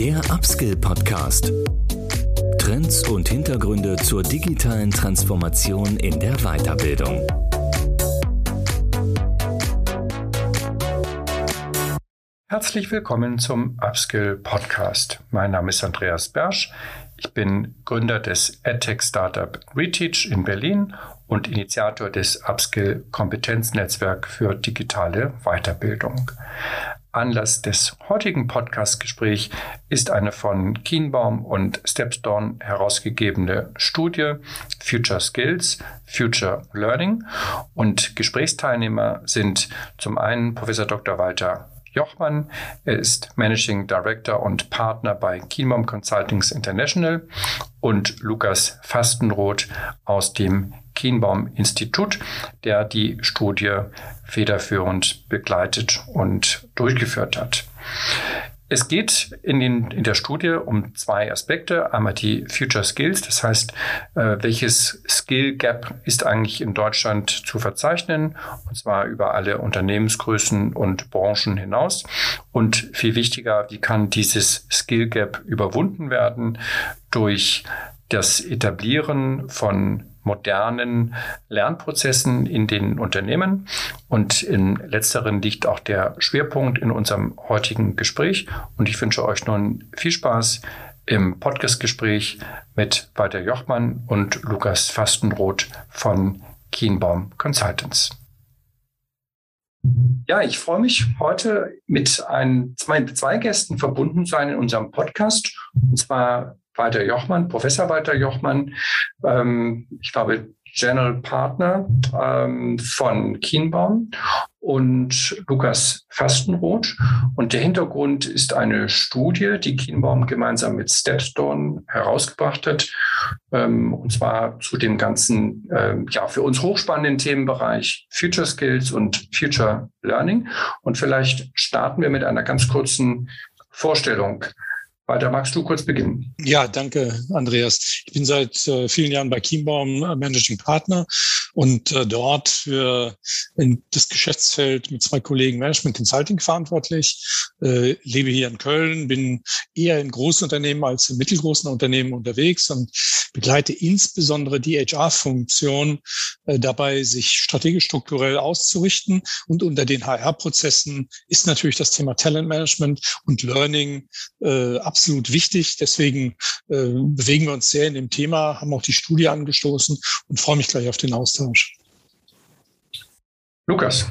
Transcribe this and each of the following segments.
Der Upskill Podcast. Trends und Hintergründe zur digitalen Transformation in der Weiterbildung. Herzlich willkommen zum Upskill Podcast. Mein Name ist Andreas Bersch. Ich bin Gründer des EdTech Startup Reteach in Berlin und Initiator des Upskill Kompetenznetzwerk für digitale Weiterbildung. Anlass des heutigen Podcast-Gesprächs ist eine von Kienbaum und Stepstone herausgegebene Studie Future Skills, Future Learning. Und Gesprächsteilnehmer sind zum einen Professor Dr. Walter Jochmann. Er ist Managing Director und Partner bei Kienbaum Consultings International und Lukas Fastenroth aus dem Kienbaum Institut, der die Studie federführend begleitet und durchgeführt hat. Es geht in, den, in der Studie um zwei Aspekte. Einmal die Future Skills, das heißt, äh, welches Skill Gap ist eigentlich in Deutschland zu verzeichnen, und zwar über alle Unternehmensgrößen und Branchen hinaus. Und viel wichtiger, wie kann dieses Skill Gap überwunden werden durch das Etablieren von modernen Lernprozessen in den Unternehmen. Und in letzteren liegt auch der Schwerpunkt in unserem heutigen Gespräch. Und ich wünsche euch nun viel Spaß im Podcast-Gespräch mit Walter Jochmann und Lukas Fastenroth von Kienbaum Consultants. Ja, ich freue mich heute mit ein, zwei, zwei Gästen verbunden sein in unserem Podcast. Und zwar Walter Jochmann, Professor Walter Jochmann, ähm, ich glaube General Partner ähm, von Kienbaum und Lukas Fastenroth. Und der Hintergrund ist eine Studie, die Kienbaum gemeinsam mit Stepstone herausgebracht hat, ähm, und zwar zu dem ganzen, ähm, ja, für uns hochspannenden Themenbereich Future Skills und Future Learning. Und vielleicht starten wir mit einer ganz kurzen Vorstellung weiter magst du kurz beginnen. Ja, danke, Andreas. Ich bin seit äh, vielen Jahren bei Kienbaum äh, Managing Partner und äh, dort für das Geschäftsfeld mit zwei Kollegen Management Consulting verantwortlich. Äh, lebe hier in Köln, bin eher in großen Unternehmen als in mittelgroßen Unternehmen unterwegs und begleite insbesondere die HR-Funktion äh, dabei, sich strategisch strukturell auszurichten. Und unter den HR-Prozessen ist natürlich das Thema Talentmanagement und Learning äh, absolut wichtig. Deswegen äh, bewegen wir uns sehr in dem Thema, haben auch die Studie angestoßen und freue mich gleich auf den Austausch. Lukas.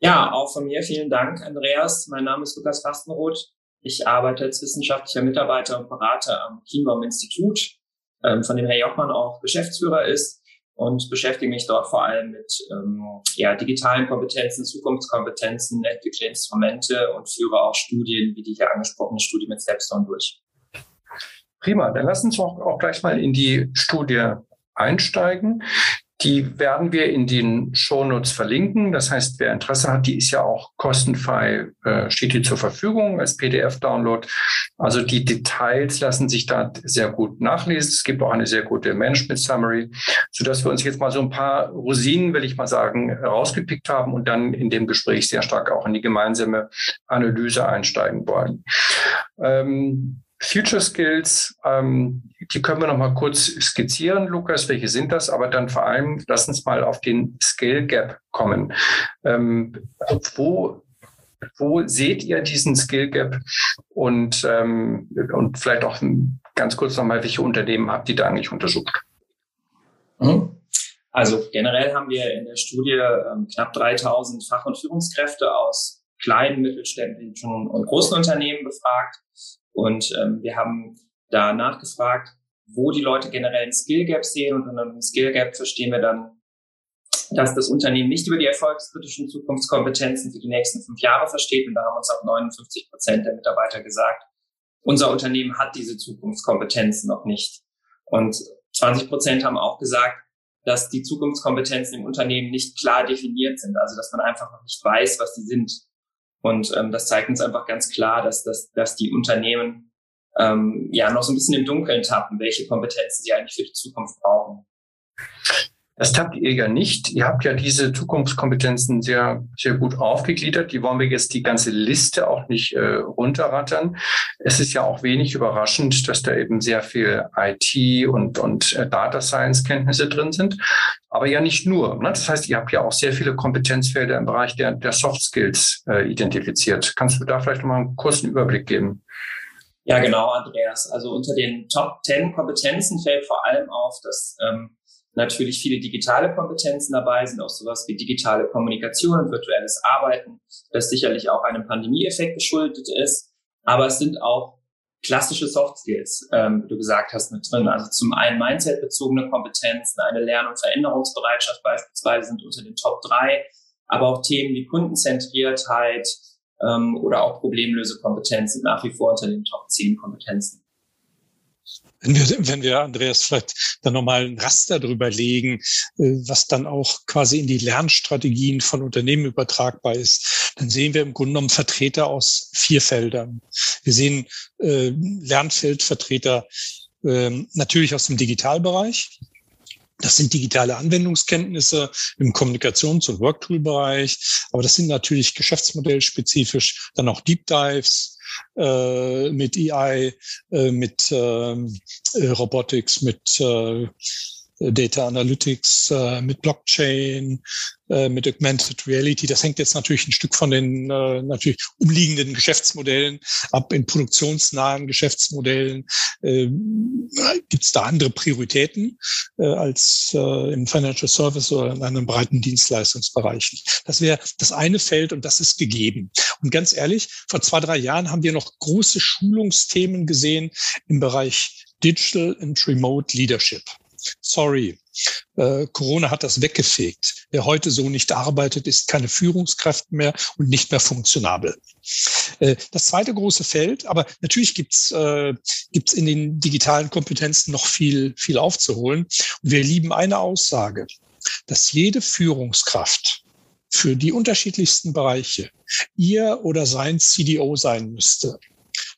Ja, auch von mir vielen Dank, Andreas. Mein Name ist Lukas Fastenroth. Ich arbeite als wissenschaftlicher Mitarbeiter und Berater am Kienbaum Institut, ähm, von dem Herr Jochmann auch Geschäftsführer ist und beschäftige mich dort vor allem mit ähm, ja, digitalen Kompetenzen, Zukunftskompetenzen, entwickle Instrumente und führe auch Studien wie die hier angesprochene Studie mit Stepstone durch. Prima, dann lass uns auch, auch gleich mal in die Studie einsteigen. Die werden wir in den Shownotes verlinken. Das heißt, wer Interesse hat, die ist ja auch kostenfrei, äh, steht die zur Verfügung als PDF-Download. Also die Details lassen sich da sehr gut nachlesen. Es gibt auch eine sehr gute Management-Summary, sodass wir uns jetzt mal so ein paar Rosinen, will ich mal sagen, rausgepickt haben und dann in dem Gespräch sehr stark auch in die gemeinsame Analyse einsteigen wollen. Ähm, Future Skills, ähm, die können wir noch mal kurz skizzieren, Lukas. Welche sind das? Aber dann vor allem, lass uns mal auf den Skill Gap kommen. Ähm, wo, wo seht ihr diesen Skill Gap? Und, ähm, und vielleicht auch ganz kurz noch mal, welche Unternehmen habt ihr da eigentlich untersucht? Mhm. Also generell haben wir in der Studie ähm, knapp 3000 Fach- und Führungskräfte aus kleinen, mittelständischen und großen Unternehmen befragt und ähm, wir haben da nachgefragt, wo die Leute generell ein Skill Gap sehen. Und unter einem Skill Gap verstehen wir dann, dass das Unternehmen nicht über die erfolgskritischen Zukunftskompetenzen für die nächsten fünf Jahre versteht. Und da haben uns auch 59 Prozent der Mitarbeiter gesagt, unser Unternehmen hat diese Zukunftskompetenzen noch nicht. Und 20 Prozent haben auch gesagt, dass die Zukunftskompetenzen im Unternehmen nicht klar definiert sind. Also dass man einfach noch nicht weiß, was sie sind. Und ähm, das zeigt uns einfach ganz klar, dass, dass, dass die Unternehmen ähm, ja noch so ein bisschen im Dunkeln tappen, welche Kompetenzen sie eigentlich für die Zukunft brauchen. Das habt ihr ja nicht. Ihr habt ja diese Zukunftskompetenzen sehr, sehr gut aufgegliedert. Die wollen wir jetzt die ganze Liste auch nicht äh, runterrattern. Es ist ja auch wenig überraschend, dass da eben sehr viel IT und, und äh, Data Science Kenntnisse drin sind. Aber ja nicht nur. Ne? Das heißt, ihr habt ja auch sehr viele Kompetenzfelder im Bereich der, der Soft Skills äh, identifiziert. Kannst du da vielleicht noch mal einen kurzen Überblick geben? Ja, genau, Andreas. Also unter den Top 10 Kompetenzen fällt vor allem auf, dass ähm, natürlich viele digitale Kompetenzen dabei sind, auch sowas wie digitale Kommunikation und virtuelles Arbeiten, das sicherlich auch einem Pandemieeffekt geschuldet ist. Aber es sind auch klassische Soft Skills, ähm, wie du gesagt hast, mit drin. Also zum einen Mindset-bezogene Kompetenzen, eine Lern- und Veränderungsbereitschaft beispielsweise sind unter den Top 3, aber auch Themen wie Kundenzentriertheit, ähm, oder auch Problemlösekompetenz sind nach wie vor unter den Top 10 Kompetenzen. Wenn wir, wenn wir, Andreas, vielleicht dann nochmal ein Raster drüber legen, äh, was dann auch quasi in die Lernstrategien von Unternehmen übertragbar ist, dann sehen wir im Grunde genommen Vertreter aus vier Feldern. Wir sehen äh, Lernfeldvertreter äh, natürlich aus dem Digitalbereich, das sind digitale Anwendungskenntnisse im Kommunikations- und Worktool-Bereich, aber das sind natürlich geschäftsmodellspezifisch dann auch Deep Dives äh, mit AI, äh, mit ähm, äh, Robotics, mit äh, Data Analytics, äh, mit Blockchain, äh, mit Augmented Reality. Das hängt jetzt natürlich ein Stück von den äh, natürlich umliegenden Geschäftsmodellen ab. In produktionsnahen Geschäftsmodellen äh, gibt es da andere Prioritäten äh, als äh, im Financial Service oder in einem breiten Dienstleistungsbereich. Das wäre das eine Feld und das ist gegeben. Und ganz ehrlich, vor zwei, drei Jahren haben wir noch große Schulungsthemen gesehen im Bereich Digital and Remote Leadership. Sorry, äh, Corona hat das weggefegt. Wer heute so nicht arbeitet, ist keine Führungskraft mehr und nicht mehr funktionabel. Äh, das zweite große Feld, aber natürlich gibt's äh, in den digitalen Kompetenzen noch viel, viel aufzuholen. Und wir lieben eine Aussage, dass jede Führungskraft für die unterschiedlichsten Bereiche ihr oder sein CDO sein müsste.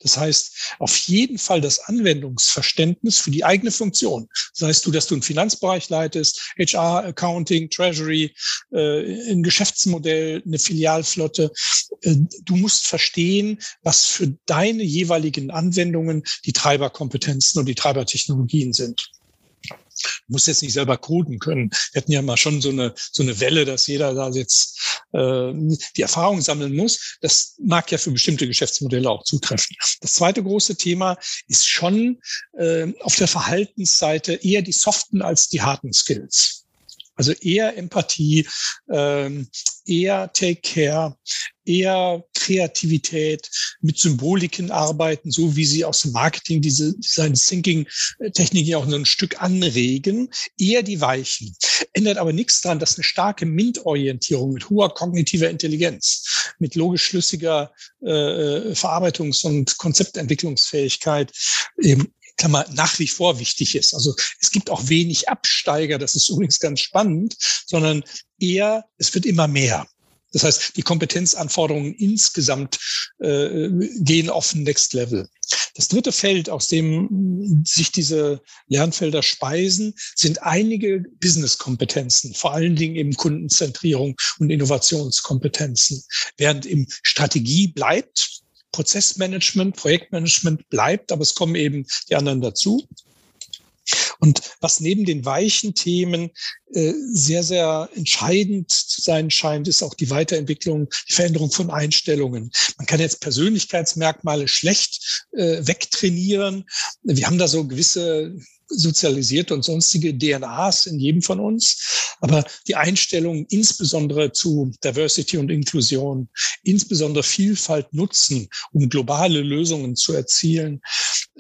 Das heißt, auf jeden Fall das Anwendungsverständnis für die eigene Funktion. Das heißt du, dass du einen Finanzbereich leitest, HR, Accounting, Treasury, äh, ein Geschäftsmodell, eine Filialflotte. Äh, du musst verstehen, was für deine jeweiligen Anwendungen die Treiberkompetenzen und die Treibertechnologien sind. Du musst jetzt nicht selber coden können. Wir hatten ja mal schon so eine, so eine Welle, dass jeder da jetzt äh, die Erfahrung sammeln muss. Das mag ja für bestimmte Geschäftsmodelle auch zutreffen. Das zweite große Thema ist schon äh, auf der Verhaltensseite eher die soften als die harten Skills. Also eher Empathie, ähm, eher Take Care, eher Kreativität, mit Symboliken arbeiten, so wie sie aus dem Marketing diese Design Thinking Techniken auch nur ein Stück anregen, eher die Weichen. Ändert aber nichts daran, dass eine starke MINT-Orientierung mit hoher kognitiver Intelligenz, mit logisch schlüssiger äh, Verarbeitungs- und Konzeptentwicklungsfähigkeit eben Klammer, nach wie vor wichtig ist. Also es gibt auch wenig Absteiger, das ist übrigens ganz spannend, sondern eher, es wird immer mehr. Das heißt, die Kompetenzanforderungen insgesamt äh, gehen auf ein Next Level. Das dritte Feld, aus dem sich diese Lernfelder speisen, sind einige Business-Kompetenzen, vor allen Dingen eben Kundenzentrierung und Innovationskompetenzen. Während im Strategie bleibt, Prozessmanagement, Projektmanagement bleibt, aber es kommen eben die anderen dazu. Und was neben den weichen Themen äh, sehr, sehr entscheidend zu sein scheint, ist auch die Weiterentwicklung, die Veränderung von Einstellungen. Man kann jetzt Persönlichkeitsmerkmale schlecht äh, wegtrainieren. Wir haben da so gewisse sozialisierte und sonstige DNAs in jedem von uns. Aber die Einstellung insbesondere zu Diversity und Inklusion, insbesondere Vielfalt nutzen, um globale Lösungen zu erzielen,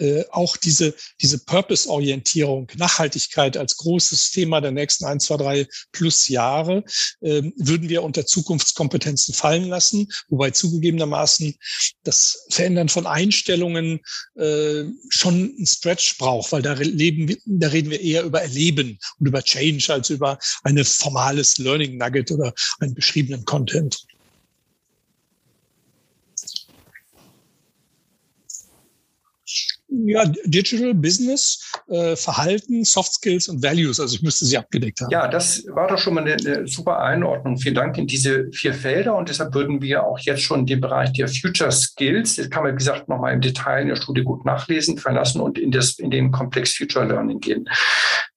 äh, auch diese, diese Purpose-Orientierung, Nachhaltigkeit als großes Thema der nächsten ein, zwei, drei plus Jahre, äh, würden wir unter Zukunftskompetenzen fallen lassen, wobei zugegebenermaßen das Verändern von Einstellungen äh, schon ein Stretch braucht, weil da leben reden, da reden wir eher über Erleben und über Change als über ein formales Learning Nugget oder einen beschriebenen Content. Ja, Digital Business äh, Verhalten, Soft Skills und Values. Also ich müsste sie abgedeckt haben. Ja, das war doch schon mal eine, eine super Einordnung. Vielen Dank in diese vier Felder. Und deshalb würden wir auch jetzt schon den Bereich der Future Skills, das kann man, wie gesagt, nochmal im Detail in der Studie gut nachlesen, verlassen und in, das, in den Komplex Future Learning gehen.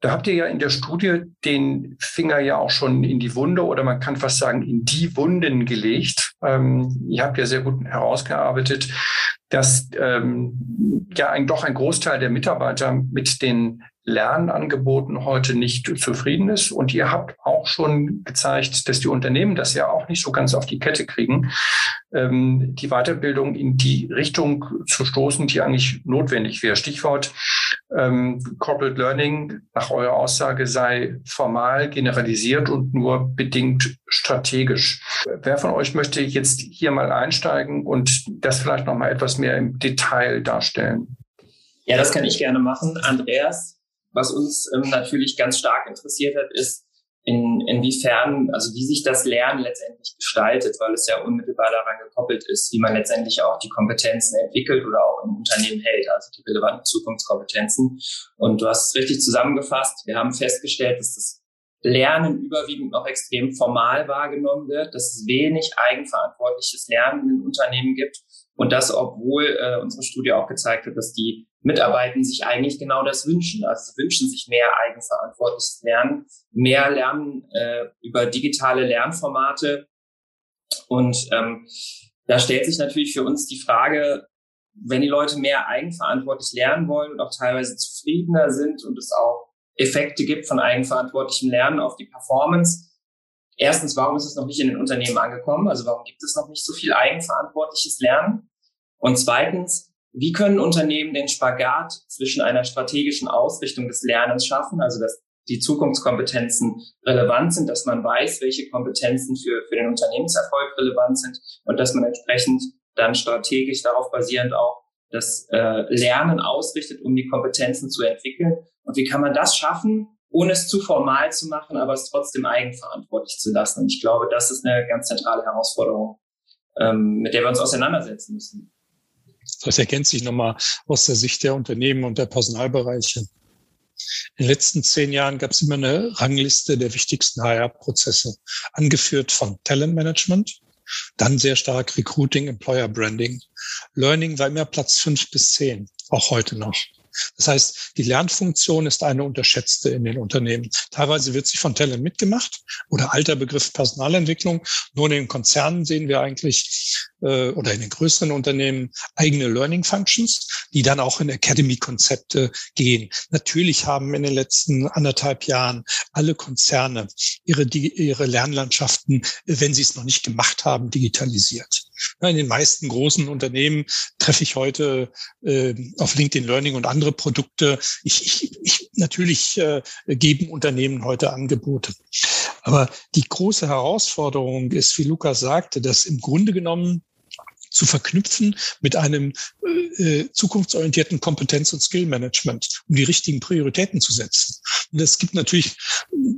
Da habt ihr ja in der Studie den Finger ja auch schon in die Wunde oder man kann fast sagen in die Wunden gelegt. Ähm, ihr habt ja sehr gut herausgearbeitet, dass ähm, ja ein, doch ein Großteil der Mitarbeiter mit den Lernangeboten heute nicht zufrieden ist. Und ihr habt auch schon gezeigt, dass die Unternehmen das ja auch nicht so ganz auf die Kette kriegen, ähm, die Weiterbildung in die Richtung zu stoßen, die eigentlich notwendig wäre. Stichwort ähm, Corporate Learning nach eurer Aussage sei formal generalisiert und nur bedingt strategisch. Wer von euch möchte jetzt hier mal einsteigen und das vielleicht noch mal etwas mehr im Detail darstellen? Ja, das kann ich gerne machen. Andreas, was uns ähm, natürlich ganz stark interessiert hat, ist, in, inwiefern, also wie sich das Lernen letztendlich gestaltet, weil es ja unmittelbar daran gekoppelt ist, wie man letztendlich auch die Kompetenzen entwickelt oder auch im Unternehmen hält, also die relevanten Zukunftskompetenzen. Und du hast es richtig zusammengefasst. Wir haben festgestellt, dass das Lernen überwiegend noch extrem formal wahrgenommen wird, dass es wenig eigenverantwortliches Lernen in Unternehmen gibt und das, obwohl äh, unsere Studie auch gezeigt hat, dass die Mitarbeitenden sich eigentlich genau das wünschen. Also sie wünschen sich mehr eigenverantwortliches Lernen, mehr Lernen äh, über digitale Lernformate. Und ähm, da stellt sich natürlich für uns die Frage, wenn die Leute mehr eigenverantwortlich lernen wollen und auch teilweise zufriedener sind und es auch Effekte gibt von eigenverantwortlichem Lernen auf die Performance. Erstens, warum ist es noch nicht in den Unternehmen angekommen? Also warum gibt es noch nicht so viel eigenverantwortliches Lernen? Und zweitens, wie können Unternehmen den Spagat zwischen einer strategischen Ausrichtung des Lernens schaffen, also dass die Zukunftskompetenzen relevant sind, dass man weiß, welche Kompetenzen für, für den Unternehmenserfolg relevant sind und dass man entsprechend dann strategisch darauf basierend auch das äh, Lernen ausrichtet, um die Kompetenzen zu entwickeln. Und wie kann man das schaffen, ohne es zu formal zu machen, aber es trotzdem eigenverantwortlich zu lassen? Und ich glaube, das ist eine ganz zentrale Herausforderung, ähm, mit der wir uns auseinandersetzen müssen. Das ergänzt sich nochmal aus der Sicht der Unternehmen und der Personalbereiche. In den letzten zehn Jahren gab es immer eine Rangliste der wichtigsten HR-Prozesse, angeführt von Talentmanagement, dann sehr stark Recruiting, Employer Branding. Learning war immer Platz fünf bis zehn, auch heute noch. Das heißt, die Lernfunktion ist eine unterschätzte in den Unternehmen. Teilweise wird sie von Talent mitgemacht oder alter Begriff Personalentwicklung. Nur in den Konzernen sehen wir eigentlich äh, oder in den größeren Unternehmen eigene Learning Functions, die dann auch in Academy-Konzepte gehen. Natürlich haben in den letzten anderthalb Jahren alle Konzerne ihre, ihre Lernlandschaften, wenn sie es noch nicht gemacht haben, digitalisiert. In den meisten großen Unternehmen treffe ich heute äh, auf LinkedIn Learning und andere Produkte. Ich, ich, ich natürlich äh, geben Unternehmen heute Angebote. Aber die große Herausforderung ist, wie Lukas sagte, dass im Grunde genommen zu verknüpfen mit einem äh, äh, zukunftsorientierten Kompetenz- und Skill-Management, um die richtigen Prioritäten zu setzen. Und es gibt natürlich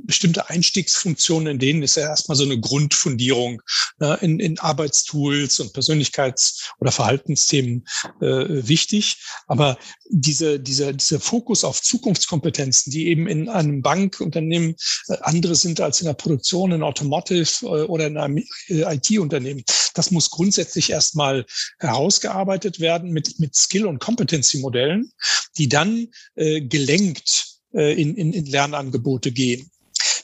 bestimmte Einstiegsfunktionen, in denen ist ja erstmal so eine Grundfundierung äh, in, in Arbeitstools und Persönlichkeits- oder Verhaltensthemen äh, wichtig. Aber diese, diese, dieser Fokus auf Zukunftskompetenzen, die eben in einem Bankunternehmen äh, andere sind als in der Produktion, in Automotive äh, oder in einem äh, IT-Unternehmen, das muss grundsätzlich erstmal herausgearbeitet werden mit, mit Skill- und Competency-Modellen, die dann äh, gelenkt äh, in, in, in Lernangebote gehen.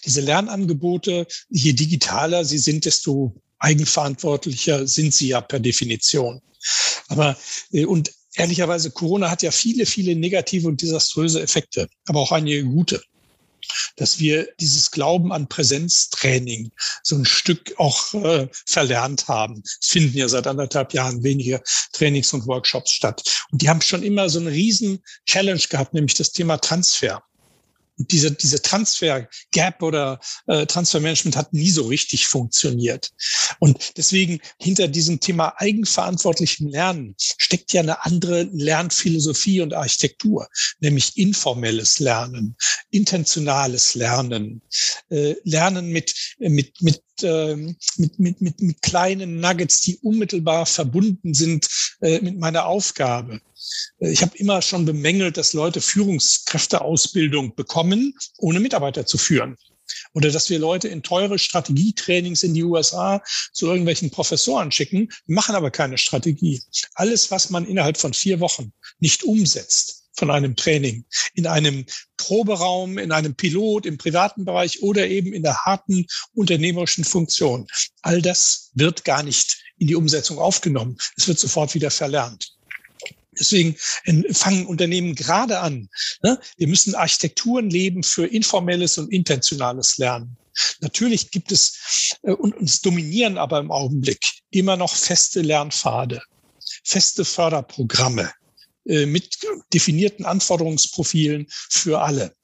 Diese Lernangebote, je digitaler sie sind, desto eigenverantwortlicher sind sie ja per Definition. Aber äh, und ehrlicherweise, Corona hat ja viele, viele negative und desaströse Effekte, aber auch einige gute dass wir dieses Glauben an Präsenztraining so ein Stück auch äh, verlernt haben. Es finden ja seit anderthalb Jahren weniger Trainings und Workshops statt. Und die haben schon immer so einen riesen Challenge gehabt, nämlich das Thema Transfer diese, diese Transfer-Gap oder äh, Transfermanagement hat nie so richtig funktioniert. Und deswegen hinter diesem Thema eigenverantwortlichem Lernen steckt ja eine andere Lernphilosophie und Architektur, nämlich informelles Lernen, intentionales Lernen, äh, Lernen mit, mit, mit ähm, mit, mit, mit, mit kleinen Nuggets, die unmittelbar verbunden sind äh, mit meiner Aufgabe. Äh, ich habe immer schon bemängelt, dass Leute Führungskräfteausbildung bekommen, ohne Mitarbeiter zu führen. Oder dass wir Leute in teure Strategietrainings in die USA zu irgendwelchen Professoren schicken, machen aber keine Strategie. Alles, was man innerhalb von vier Wochen nicht umsetzt, von einem Training in einem Proberaum, in einem Pilot, im privaten Bereich oder eben in der harten unternehmerischen Funktion. All das wird gar nicht in die Umsetzung aufgenommen. Es wird sofort wieder verlernt. Deswegen fangen Unternehmen gerade an. Ne? Wir müssen Architekturen leben für informelles und intentionales Lernen. Natürlich gibt es, äh, und uns dominieren aber im Augenblick immer noch feste Lernpfade, feste Förderprogramme, mit definierten Anforderungsprofilen für alle.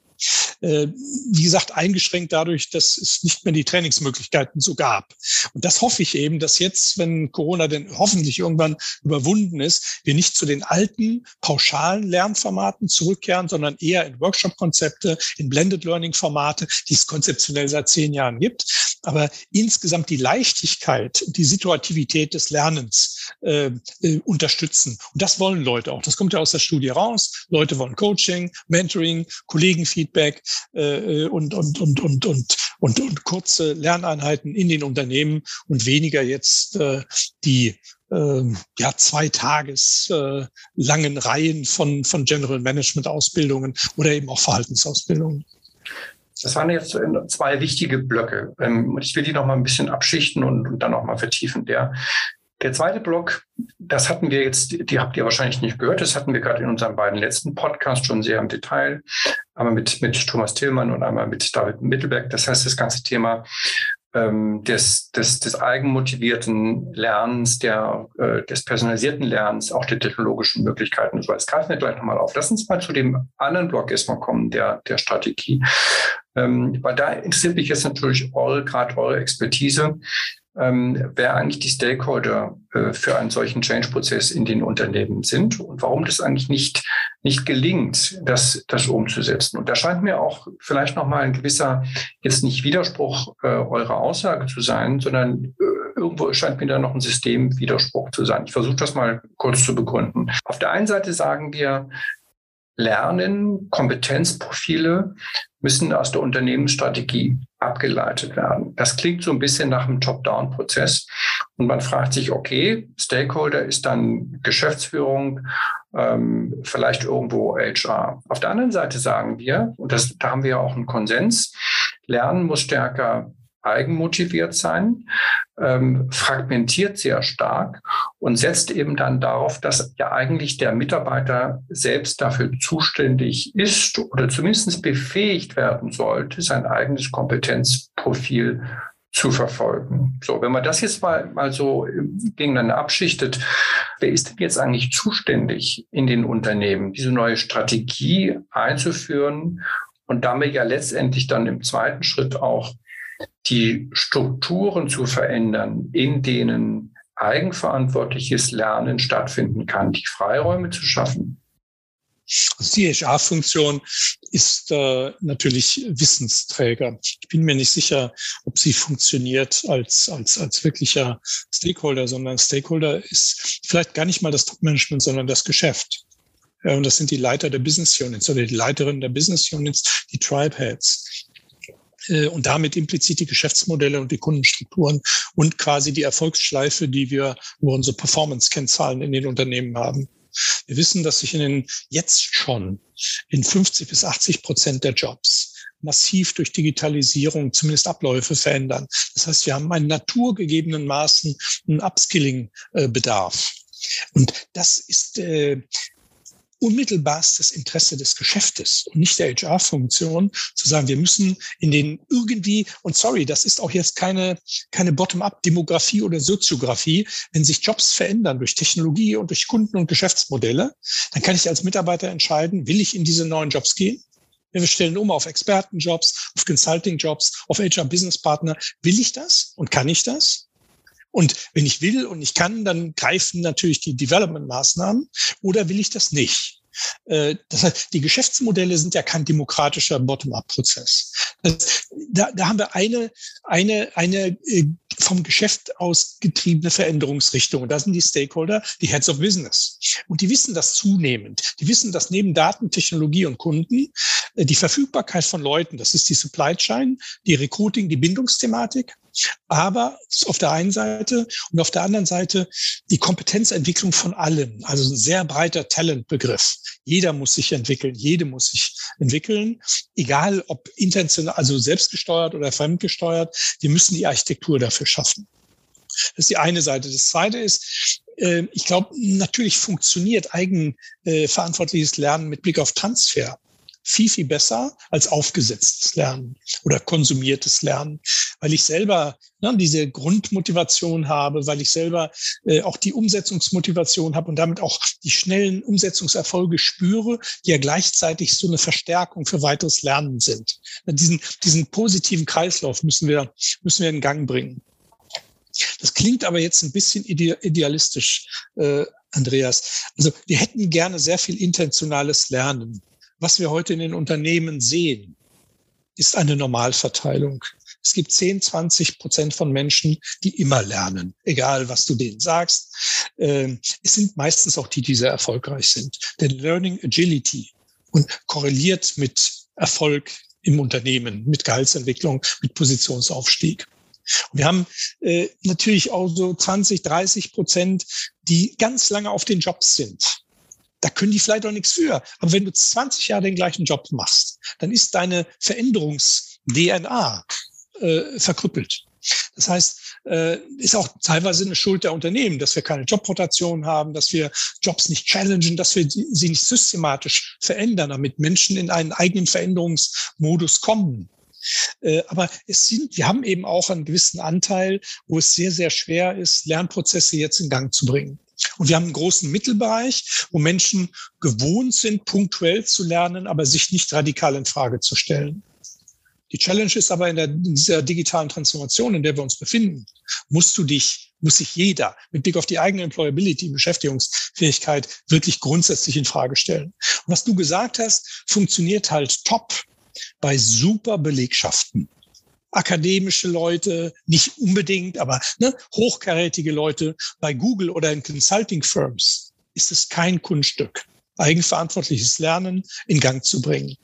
Äh, wie gesagt, eingeschränkt dadurch, dass es nicht mehr die Trainingsmöglichkeiten so gab. Und das hoffe ich eben, dass jetzt, wenn Corona denn hoffentlich irgendwann überwunden ist, wir nicht zu den alten pauschalen Lernformaten zurückkehren, sondern eher in Workshop-Konzepte, in Blended Learning-Formate, die es konzeptionell seit zehn Jahren gibt. Aber insgesamt die Leichtigkeit, die Situativität des Lernens äh, äh, unterstützen. Und das wollen Leute auch. Das kommt ja aus der Studie raus. Leute wollen Coaching, Mentoring, Kollegenfeedback, Feedback äh, und, und, und, und, und, und, und kurze Lerneinheiten in den Unternehmen und weniger jetzt äh, die äh, ja, zwei Tages äh, langen Reihen von, von General Management Ausbildungen oder eben auch Verhaltensausbildungen. Das waren jetzt zwei wichtige Blöcke. Ähm, ich will die noch mal ein bisschen abschichten und, und dann noch mal vertiefen. Der, der zweite Block, das hatten wir jetzt, die habt ihr wahrscheinlich nicht gehört, das hatten wir gerade in unseren beiden letzten Podcasts schon sehr im Detail. Einmal mit, mit Thomas Tillmann und einmal mit David Mittelberg. Das heißt, das ganze Thema ähm, des, des, des eigenmotivierten Lernens, der, äh, des personalisierten Lernens, auch der technologischen Möglichkeiten. So, das greifen wir gleich nochmal auf. Lass uns mal zu dem anderen Block erstmal kommen, der, der Strategie. Ähm, weil da interessiert mich jetzt natürlich eure, gerade eure Expertise ähm, wer eigentlich die Stakeholder äh, für einen solchen Change-Prozess in den Unternehmen sind und warum das eigentlich nicht, nicht gelingt, das, das umzusetzen. Und da scheint mir auch vielleicht nochmal ein gewisser, jetzt nicht Widerspruch äh, eurer Aussage zu sein, sondern äh, irgendwo scheint mir da noch ein Systemwiderspruch zu sein. Ich versuche das mal kurz zu begründen. Auf der einen Seite sagen wir, Lernen, Kompetenzprofile müssen aus der Unternehmensstrategie abgeleitet werden. Das klingt so ein bisschen nach einem Top-Down-Prozess. Und man fragt sich, okay, Stakeholder ist dann Geschäftsführung, ähm, vielleicht irgendwo HR. Auf der anderen Seite sagen wir, und das, da haben wir ja auch einen Konsens, Lernen muss stärker eigenmotiviert sein, ähm, fragmentiert sehr stark und setzt eben dann darauf, dass ja eigentlich der Mitarbeiter selbst dafür zuständig ist oder zumindest befähigt werden sollte, sein eigenes Kompetenzprofil zu verfolgen. So, wenn man das jetzt mal, mal so gegeneinander abschichtet, wer ist denn jetzt eigentlich zuständig in den Unternehmen, diese neue Strategie einzuführen und damit ja letztendlich dann im zweiten Schritt auch die Strukturen zu verändern, in denen eigenverantwortliches Lernen stattfinden kann, die Freiräume zu schaffen. Die HR-Funktion ist äh, natürlich Wissensträger. Ich bin mir nicht sicher, ob sie funktioniert als, als, als wirklicher Stakeholder, sondern Stakeholder ist vielleicht gar nicht mal das Top-Management, sondern das Geschäft. Und das sind die Leiter der Business Units oder die Leiterinnen der Business Units, die Tribe Heads. Äh, und damit implizit die Geschäftsmodelle und die Kundenstrukturen und quasi die Erfolgsschleife, die wir über unsere Performance-Kennzahlen in den Unternehmen haben. Wir wissen, dass sich in den jetzt schon in 50 bis 80 Prozent der Jobs massiv durch Digitalisierung zumindest Abläufe verändern. Das heißt, wir haben einen naturgegebenen Maßen einen Upskilling-Bedarf. Äh, und das ist äh, unmittelbarstes Interesse des Geschäftes und nicht der HR-Funktion, zu sagen, wir müssen in den irgendwie, und sorry, das ist auch jetzt keine, keine Bottom-up-Demografie oder Soziografie, wenn sich Jobs verändern durch Technologie und durch Kunden und Geschäftsmodelle, dann kann ich als Mitarbeiter entscheiden, will ich in diese neuen Jobs gehen? Wir stellen um auf Expertenjobs, auf Consulting-Jobs, auf HR-Business-Partner. Will ich das und kann ich das? Und wenn ich will und ich kann, dann greifen natürlich die Development-Maßnahmen oder will ich das nicht? Äh, das heißt, die Geschäftsmodelle sind ja kein demokratischer Bottom-up-Prozess. Da, da haben wir eine, eine, eine äh, vom Geschäft aus getriebene Veränderungsrichtung. Und da sind die Stakeholder, die Heads of Business. Und die wissen das zunehmend. Die wissen, dass neben Daten, Technologie und Kunden äh, die Verfügbarkeit von Leuten, das ist die Supply Chain, die Recruiting, die Bindungsthematik, aber auf der einen Seite und auf der anderen Seite die Kompetenzentwicklung von allen. Also ein sehr breiter Talentbegriff. Jeder muss sich entwickeln, jede muss sich entwickeln, egal ob intentional, also selbstgesteuert oder fremdgesteuert. Wir müssen die Architektur dafür schaffen. Das ist die eine Seite. Das zweite ist, äh, ich glaube, natürlich funktioniert eigenverantwortliches Lernen mit Blick auf Transfer viel, viel besser als aufgesetztes Lernen oder konsumiertes Lernen, weil ich selber ne, diese Grundmotivation habe, weil ich selber äh, auch die Umsetzungsmotivation habe und damit auch die schnellen Umsetzungserfolge spüre, die ja gleichzeitig so eine Verstärkung für weiteres Lernen sind. Diesen, diesen positiven Kreislauf müssen wir, müssen wir in Gang bringen. Das klingt aber jetzt ein bisschen idealistisch, äh, Andreas. Also wir hätten gerne sehr viel intentionales Lernen was wir heute in den Unternehmen sehen, ist eine Normalverteilung. Es gibt 10, 20 Prozent von Menschen, die immer lernen, egal was du denen sagst. Ähm, es sind meistens auch die, die sehr erfolgreich sind. Denn Learning Agility und korreliert mit Erfolg im Unternehmen, mit Gehaltsentwicklung, mit Positionsaufstieg. Und wir haben äh, natürlich auch so 20, 30 Prozent, die ganz lange auf den Jobs sind da können die vielleicht auch nichts für. Aber wenn du 20 Jahre den gleichen Job machst, dann ist deine Veränderungs-DNA äh, verkrüppelt. Das heißt, äh, ist auch teilweise eine Schuld der Unternehmen, dass wir keine Jobrotation haben, dass wir Jobs nicht challengen, dass wir sie nicht systematisch verändern, damit Menschen in einen eigenen Veränderungsmodus kommen. Äh, aber es sind, wir haben eben auch einen gewissen Anteil, wo es sehr, sehr schwer ist, Lernprozesse jetzt in Gang zu bringen. Und wir haben einen großen Mittelbereich, wo Menschen gewohnt sind, punktuell zu lernen, aber sich nicht radikal in Frage zu stellen. Die Challenge ist aber in, der, in dieser digitalen Transformation, in der wir uns befinden, musst du dich, muss sich jeder mit Blick auf die eigene Employability, Beschäftigungsfähigkeit wirklich grundsätzlich in Frage stellen. Und was du gesagt hast, funktioniert halt top bei super Belegschaften akademische Leute, nicht unbedingt, aber ne, hochkarätige Leute bei Google oder in Consulting Firms ist es kein Kunststück, eigenverantwortliches Lernen in Gang zu bringen.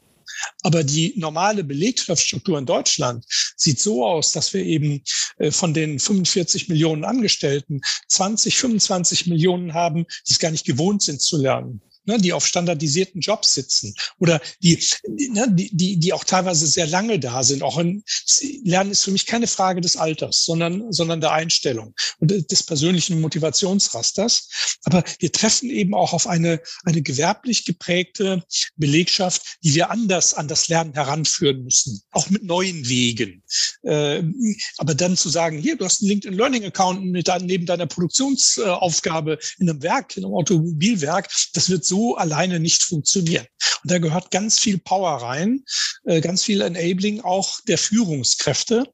Aber die normale Belegschaftsstruktur in Deutschland sieht so aus, dass wir eben äh, von den 45 Millionen Angestellten 20, 25 Millionen haben, die es gar nicht gewohnt sind zu lernen ne, die auf standardisierten Jobs sitzen oder die, ne, die, die, die auch teilweise sehr lange da sind. Auch ein Lernen ist für mich keine Frage des Alters, sondern, sondern der Einstellung und des persönlichen Motivationsrasters. Aber wir treffen eben auch auf eine, eine gewerblich geprägte Belegschaft, die wir anders an das Lernen heranführen müssen, auch mit neuen Wegen. Äh, aber dann zu sagen, hier, du hast einen LinkedIn Learning Account mit, neben deiner Produktionsaufgabe in einem Werk, in einem Automobilwerk, das wird so so alleine nicht funktionieren. Und da gehört ganz viel Power rein, äh, ganz viel Enabling auch der Führungskräfte,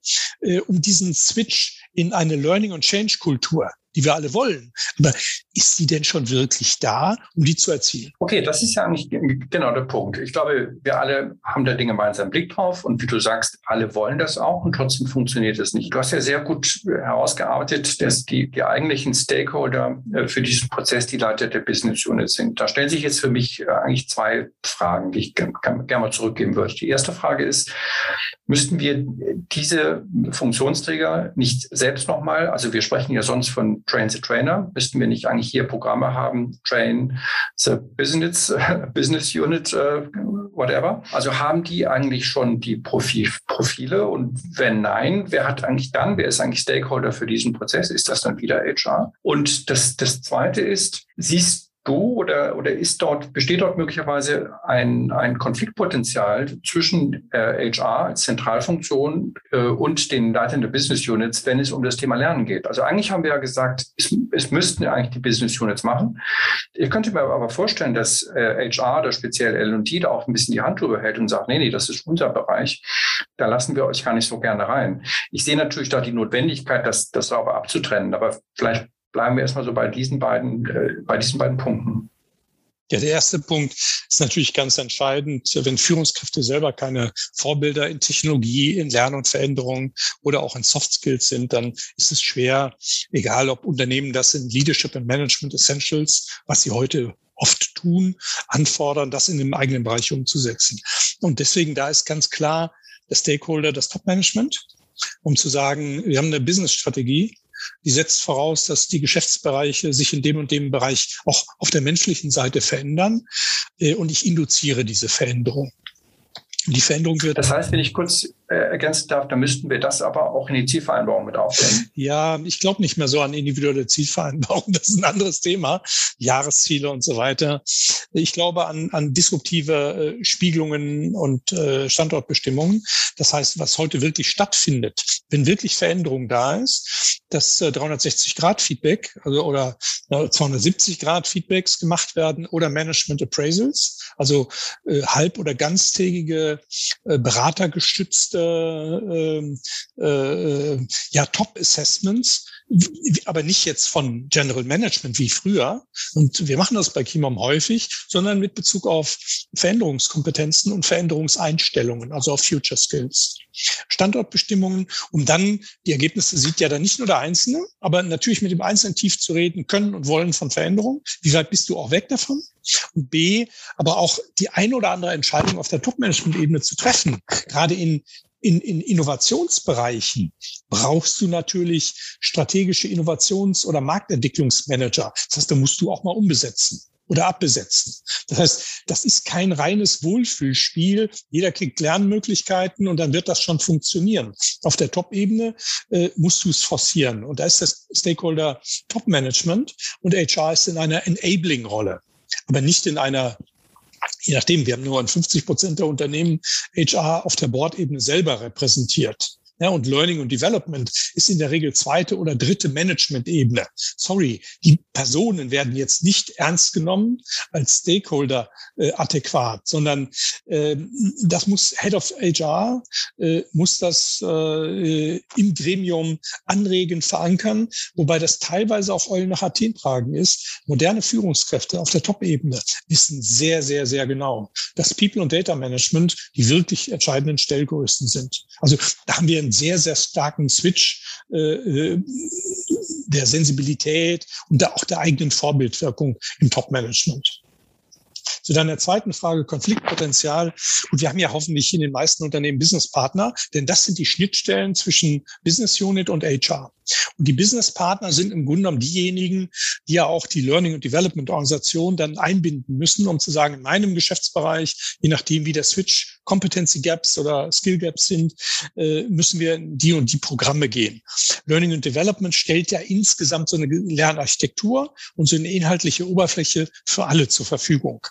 äh, um diesen Switch in eine Learning- und Change-Kultur die wir alle wollen. Aber ist sie denn schon wirklich da, um die zu erzielen? Okay, das ist ja eigentlich genau der Punkt. Ich glaube, wir alle haben da Dinge mal einen Blick drauf und wie du sagst, alle wollen das auch und trotzdem funktioniert es nicht. Du hast ja sehr gut herausgearbeitet, dass die, die eigentlichen Stakeholder äh, für diesen Prozess die Leiter der Business Unit sind. Da stellen sich jetzt für mich äh, eigentlich zwei Fragen, die ich gerne mal zurückgeben würde. Die erste Frage ist, müssten wir diese Funktionsträger nicht selbst nochmal, also wir sprechen ja sonst von Train the Trainer? Müssten wir nicht eigentlich hier Programme haben, Train the Business, Business Unit, uh, whatever? Also haben die eigentlich schon die Profil, Profile? Und wenn nein, wer hat eigentlich dann, wer ist eigentlich Stakeholder für diesen Prozess? Ist das dann wieder HR? Und das, das Zweite ist, siehst du oder, oder ist dort, besteht dort möglicherweise ein, ein Konfliktpotenzial zwischen äh, HR als Zentralfunktion äh, und den Leitern der Business Units, wenn es um das Thema Lernen geht? Also eigentlich haben wir ja gesagt, es, es müssten eigentlich die Business Units machen. Ich könnte mir aber vorstellen, dass äh, HR oder speziell L&D da auch ein bisschen die Hand drüber hält und sagt, nee, nee, das ist unser Bereich. Da lassen wir euch gar nicht so gerne rein. Ich sehe natürlich da die Notwendigkeit, das, das sauber abzutrennen, aber vielleicht bleiben wir erstmal so bei diesen beiden, äh, bei diesen beiden Punkten. Ja, der erste Punkt ist natürlich ganz entscheidend. Wenn Führungskräfte selber keine Vorbilder in Technologie, in Lern- und Veränderung oder auch in Soft Skills sind, dann ist es schwer, egal ob Unternehmen das in Leadership and Management Essentials, was sie heute oft tun, anfordern, das in dem eigenen Bereich umzusetzen. Und deswegen da ist ganz klar der Stakeholder, das Top-Management, um zu sagen, wir haben eine Business-Strategie die setzt voraus, dass die Geschäftsbereiche sich in dem und dem Bereich auch auf der menschlichen Seite verändern. Äh, und ich induziere diese Veränderung. Die Veränderung wird. Das heißt, wenn ich kurz äh, ergänzen darf, dann müssten wir das aber auch in die Zielvereinbarung mit aufnehmen. Ja, ich glaube nicht mehr so an individuelle Zielvereinbarungen. Das ist ein anderes Thema. Jahresziele und so weiter. Ich glaube an, an disruptive äh, Spiegelungen und äh, Standortbestimmungen. Das heißt, was heute wirklich stattfindet, wenn wirklich Veränderung da ist, dass äh, 360-Grad-Feedback also, oder äh, 270-Grad-Feedbacks gemacht werden oder Management Appraisals, also äh, halb- oder ganztägige äh, beratergestützte ähm, äh, äh, ja, Top-Assessments, aber nicht jetzt von General Management wie früher. Und wir machen das bei Kimom häufig, sondern mit Bezug auf Veränderungskompetenzen und Veränderungseinstellungen, also auf Future Skills. Standortbestimmungen, um dann, die Ergebnisse sieht ja dann nicht nur der Einzelne, aber natürlich mit dem Einzelnen tief zu reden können und wollen von Veränderung. Wie weit bist du auch weg davon? Und B, aber auch die ein oder andere Entscheidung auf der Top-Management-Ebene zu treffen, gerade in in, in Innovationsbereichen brauchst du natürlich strategische Innovations- oder Marktentwicklungsmanager. Das heißt, da musst du auch mal umbesetzen oder abbesetzen. Das heißt, das ist kein reines Wohlfühlspiel. Jeder kriegt Lernmöglichkeiten und dann wird das schon funktionieren. Auf der Top-Ebene äh, musst du es forcieren. Und da ist das Stakeholder Top-Management und HR ist in einer Enabling-Rolle, aber nicht in einer Je nachdem, wir haben nur an 50 Prozent der Unternehmen HR auf der Bordebene selber repräsentiert. Ja, und Learning und Development ist in der Regel zweite oder dritte Management-Ebene. Sorry, die Personen werden jetzt nicht ernst genommen als Stakeholder äh, adäquat, sondern äh, das muss Head of HR äh, muss das äh, im Gremium anregen, verankern, wobei das teilweise auch Eulen nach Athen tragen ist. Moderne Führungskräfte auf der Top-Ebene wissen sehr, sehr, sehr genau, dass People und Data Management die wirklich entscheidenden Stellgrößen sind. Also da haben wir einen sehr, sehr starken Switch äh, äh, der Sensibilität und auch der eigenen Vorbildwirkung im Top-Management. Zu deiner zweiten Frage, Konfliktpotenzial. Und wir haben ja hoffentlich in den meisten Unternehmen Businesspartner, denn das sind die Schnittstellen zwischen Business Unit und HR. Und die Businesspartner sind im Grunde genommen diejenigen, die ja auch die Learning und Development Organisation dann einbinden müssen, um zu sagen, in meinem Geschäftsbereich, je nachdem wie der Switch Competency Gaps oder Skill Gaps sind, äh, müssen wir in die und die Programme gehen. Learning and Development stellt ja insgesamt so eine Lernarchitektur und so eine inhaltliche Oberfläche für alle zur Verfügung.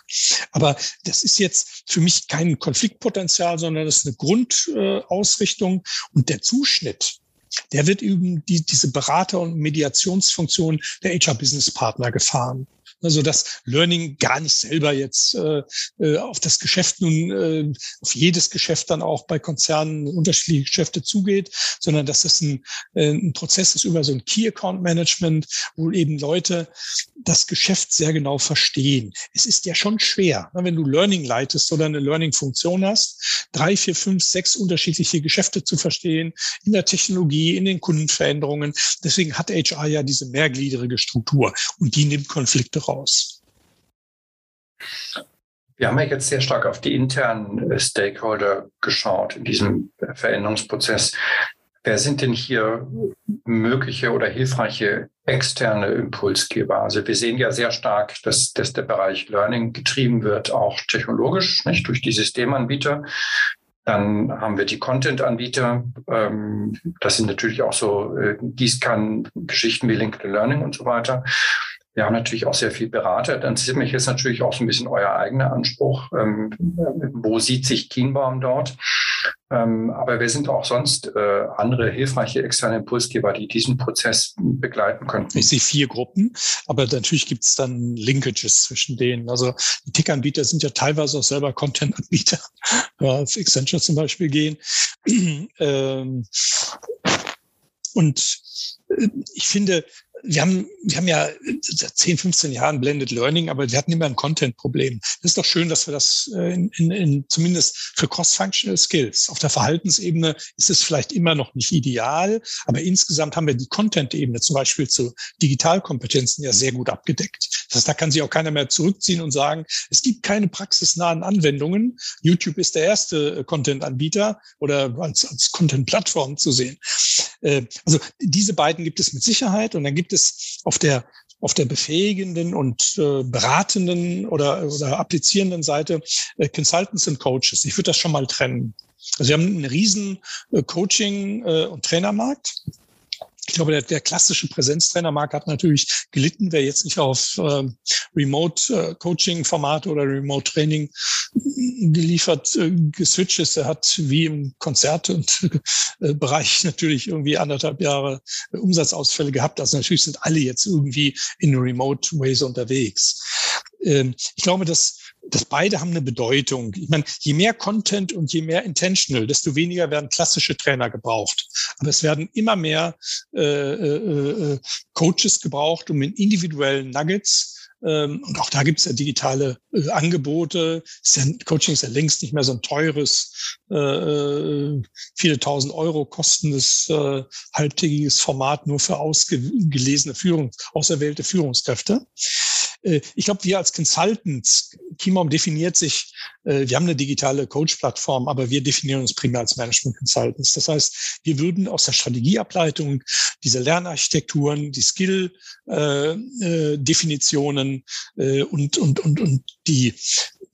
Aber das ist jetzt für mich kein Konfliktpotenzial, sondern das ist eine Grundausrichtung und der Zuschnitt der wird eben die, diese Berater- und Mediationsfunktion der HR-Business-Partner gefahren. Also dass Learning gar nicht selber jetzt äh, äh, auf das Geschäft nun, äh, auf jedes Geschäft dann auch bei Konzernen unterschiedliche Geschäfte zugeht, sondern dass es ein, äh, ein Prozess ist über so ein Key Account Management, wo eben Leute das Geschäft sehr genau verstehen. Es ist ja schon schwer, ne, wenn du Learning leitest oder eine Learning-Funktion hast, drei, vier, fünf, sechs unterschiedliche Geschäfte zu verstehen in der Technologie, in den Kundenveränderungen. Deswegen hat HR ja diese mehrgliedrige Struktur und die nimmt Konflikte raus. Wir haben ja jetzt sehr stark auf die internen Stakeholder geschaut in diesem Veränderungsprozess. Wer sind denn hier mögliche oder hilfreiche externe Impulsgeber? Also wir sehen ja sehr stark, dass, dass der Bereich Learning getrieben wird, auch technologisch, nicht durch die Systemanbieter. Dann haben wir die Content-Anbieter. Ähm, das sind natürlich auch so äh, Gießkannen-Geschichten wie LinkedIn Learning und so weiter. Wir haben natürlich auch sehr viel Berater. Dann ist mich jetzt natürlich auch so ein bisschen euer eigener Anspruch. Ähm, wo sieht sich Kienbaum dort? Ähm, aber wir sind auch sonst äh, andere hilfreiche externe Impulsgeber, die diesen Prozess begleiten könnten. Ich sehe vier Gruppen, aber natürlich gibt es dann Linkages zwischen denen. Also die Tick-Anbieter sind ja teilweise auch selber Content-Anbieter, auf Accenture zum Beispiel gehen. ähm, und äh, ich finde, wir haben, wir haben ja seit 10, 15 Jahren Blended Learning, aber wir hatten immer ein Content-Problem. Es ist doch schön, dass wir das äh, in, in, in zumindest für Cross-Functional Skills. Auf der Verhaltensebene ist es vielleicht immer noch nicht ideal, aber insgesamt haben wir die Content-Ebene zum Beispiel zu Digitalkompetenzen ja sehr gut abgedeckt. Das heißt, da kann sich auch keiner mehr zurückziehen und sagen, es gibt keine praxisnahen Anwendungen. YouTube ist der erste äh, Content-Anbieter oder als, als Content-Plattform zu sehen. Äh, also diese beiden gibt es mit Sicherheit und dann gibt es auf der auf der befähigenden und äh, beratenden oder, oder applizierenden Seite äh, Consultants und Coaches. Ich würde das schon mal trennen. Also wir haben einen riesen äh, Coaching- äh, und Trainermarkt. Ich glaube, der, der klassische Präsenztrainermarkt hat natürlich gelitten, wer jetzt nicht auf äh, Remote-Coaching-Formate oder Remote-Training geliefert, äh, geswitcht ist. Der hat wie im Konzert- und äh, Bereich natürlich irgendwie anderthalb Jahre äh, Umsatzausfälle gehabt. Also natürlich sind alle jetzt irgendwie in Remote Ways unterwegs. Ähm, ich glaube, dass dass beide haben eine Bedeutung. Ich meine, je mehr Content und je mehr Intentional, desto weniger werden klassische Trainer gebraucht. Aber es werden immer mehr äh, äh, äh Coaches gebraucht, um in individuellen Nuggets ähm, und auch da gibt es ja digitale äh, Angebote. Ist ja, Coaching ist ja längst nicht mehr so ein teures, äh, äh viele tausend Euro kostendes äh, halbtägiges Format nur für ausgelesene Führungs-, auserwählte Führungskräfte. Äh, ich glaube, wir als Consultants, Kimom definiert sich, äh, wir haben eine digitale Coach-Plattform, aber wir definieren uns primär als Management Consultants. Das heißt, wir würden aus der Strategieableitung diese Lernarchitekturen, die Skill-Definitionen äh, und, und, und, und die